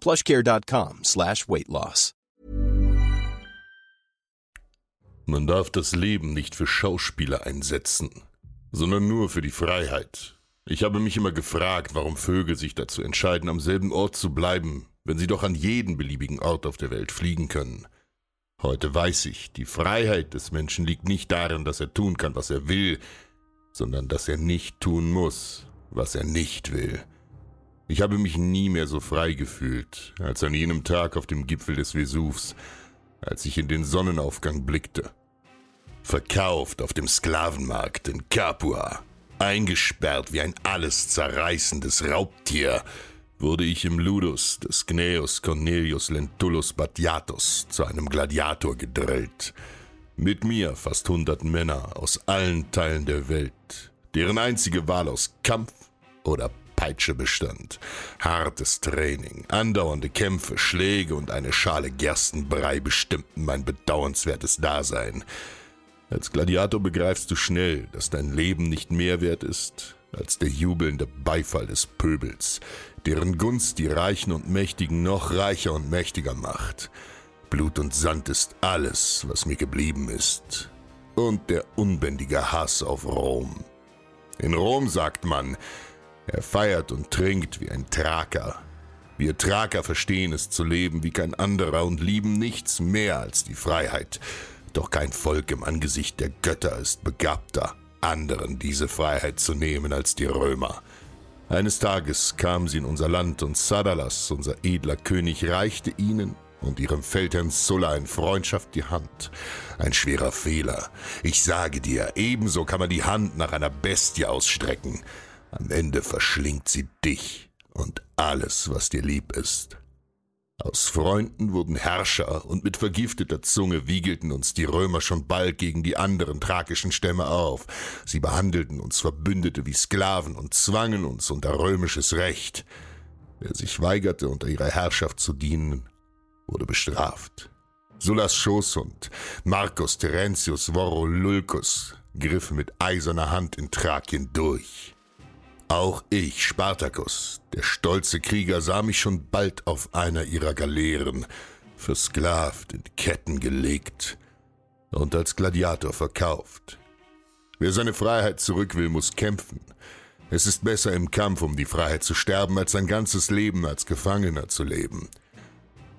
plushcare.com slash weight loss. Man darf das Leben nicht für Schauspieler einsetzen, sondern nur für die Freiheit. Ich habe mich immer gefragt, warum Vögel sich dazu entscheiden, am selben Ort zu bleiben, wenn sie doch an jeden beliebigen Ort auf der Welt fliegen können. Heute weiß ich, die Freiheit des Menschen liegt nicht darin, dass er tun kann, was er will, sondern dass er nicht tun muss, was er nicht will. Ich habe mich nie mehr so frei gefühlt, als an jenem Tag auf dem Gipfel des Vesuvs, als ich in den Sonnenaufgang blickte. Verkauft auf dem Sklavenmarkt in Capua, eingesperrt wie ein alles zerreißendes Raubtier, wurde ich im Ludus des Gnaeus Cornelius Lentulus Batiatus zu einem Gladiator gedrillt. Mit mir fast hundert Männer aus allen Teilen der Welt, deren einzige Wahl aus Kampf oder Peitsche bestand. Hartes Training, andauernde Kämpfe, Schläge und eine Schale Gerstenbrei bestimmten mein bedauernswertes Dasein. Als Gladiator begreifst du schnell, dass dein Leben nicht mehr wert ist als der jubelnde Beifall des Pöbels, deren Gunst die Reichen und Mächtigen noch reicher und mächtiger macht. Blut und Sand ist alles, was mir geblieben ist. Und der unbändige Hass auf Rom. In Rom sagt man, er feiert und trinkt wie ein Thraker. Wir Thraker verstehen es zu leben wie kein anderer und lieben nichts mehr als die Freiheit. Doch kein Volk im Angesicht der Götter ist begabter, anderen diese Freiheit zu nehmen als die Römer. Eines Tages kamen sie in unser Land und Sadalas, unser edler König, reichte ihnen und ihrem Feldherrn Sulla in Freundschaft die Hand. Ein schwerer Fehler. Ich sage dir, ebenso kann man die Hand nach einer Bestie ausstrecken. Am Ende verschlingt sie dich und alles, was dir lieb ist. Aus Freunden wurden Herrscher, und mit vergifteter Zunge wiegelten uns die Römer schon bald gegen die anderen thrakischen Stämme auf. Sie behandelten uns Verbündete wie Sklaven und zwangen uns unter römisches Recht. Wer sich weigerte, unter ihrer Herrschaft zu dienen, wurde bestraft. Sullas Schoßhund, Marcus Terentius Vorolulcus, griff mit eiserner Hand in Thrakien durch. Auch ich, Spartacus, der stolze Krieger, sah mich schon bald auf einer ihrer Galeeren, versklavt, in Ketten gelegt und als Gladiator verkauft. Wer seine Freiheit zurück will, muss kämpfen. Es ist besser im Kampf um die Freiheit zu sterben, als sein ganzes Leben als Gefangener zu leben.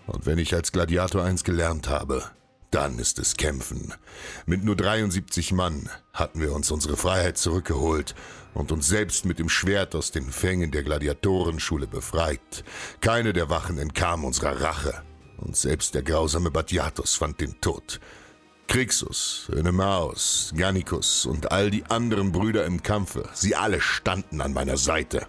Und wenn ich als Gladiator eins gelernt habe, dann ist es Kämpfen. Mit nur 73 Mann hatten wir uns unsere Freiheit zurückgeholt und uns selbst mit dem Schwert aus den Fängen der Gladiatorenschule befreit. Keine der Wachen entkam unserer Rache, und selbst der grausame Batiatus fand den Tod. Krixus, Önemaus, Gannicus und all die anderen Brüder im Kampfe, sie alle standen an meiner Seite.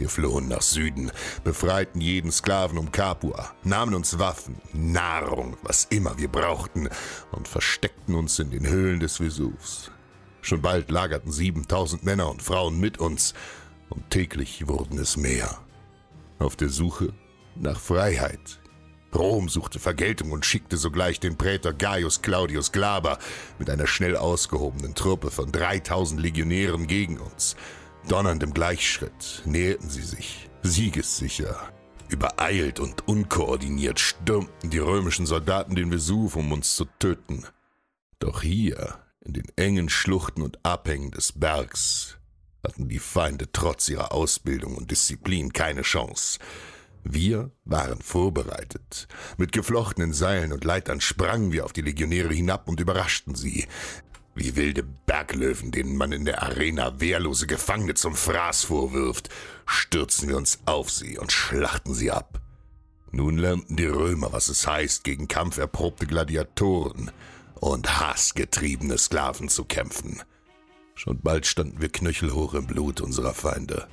Wir flohen nach Süden, befreiten jeden Sklaven um Capua, nahmen uns Waffen, Nahrung, was immer wir brauchten, und versteckten uns in den Höhlen des Vesuvs. Schon bald lagerten 7000 Männer und Frauen mit uns, und täglich wurden es mehr. Auf der Suche nach Freiheit. Rom suchte Vergeltung und schickte sogleich den Prätor Gaius Claudius Glaber mit einer schnell ausgehobenen Truppe von 3000 Legionären gegen uns. Donnernd im Gleichschritt näherten sie sich, siegessicher. Übereilt und unkoordiniert stürmten die römischen Soldaten den Vesuv, um uns zu töten. Doch hier, in den engen Schluchten und Abhängen des Bergs, hatten die Feinde trotz ihrer Ausbildung und Disziplin keine Chance. Wir waren vorbereitet. Mit geflochtenen Seilen und Leitern sprangen wir auf die Legionäre hinab und überraschten sie. Wie wilde Berglöwen, denen man in der Arena wehrlose Gefangene zum Fraß vorwirft, stürzen wir uns auf sie und schlachten sie ab. Nun lernten die Römer, was es heißt, gegen kampferprobte Gladiatoren und hassgetriebene Sklaven zu kämpfen. Schon bald standen wir knöchelhoch im Blut unserer Feinde.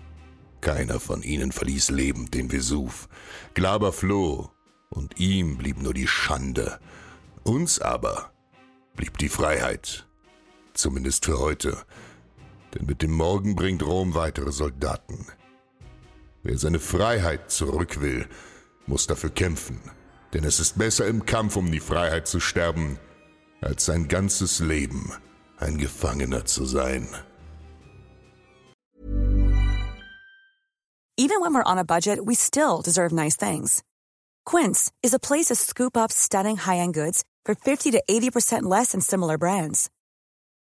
Keiner von ihnen verließ lebend den Vesuv. Glaber floh, und ihm blieb nur die Schande. Uns aber blieb die Freiheit. Zumindest für heute. Denn mit dem Morgen bringt Rom weitere Soldaten. Wer seine Freiheit zurück will, muss dafür kämpfen. Denn es ist besser im Kampf um die Freiheit zu sterben, als sein ganzes Leben ein Gefangener zu sein. Even when we're on a budget, we still deserve nice things. Quince is a place to scoop up stunning high-end goods for 50 to 80% less than similar brands.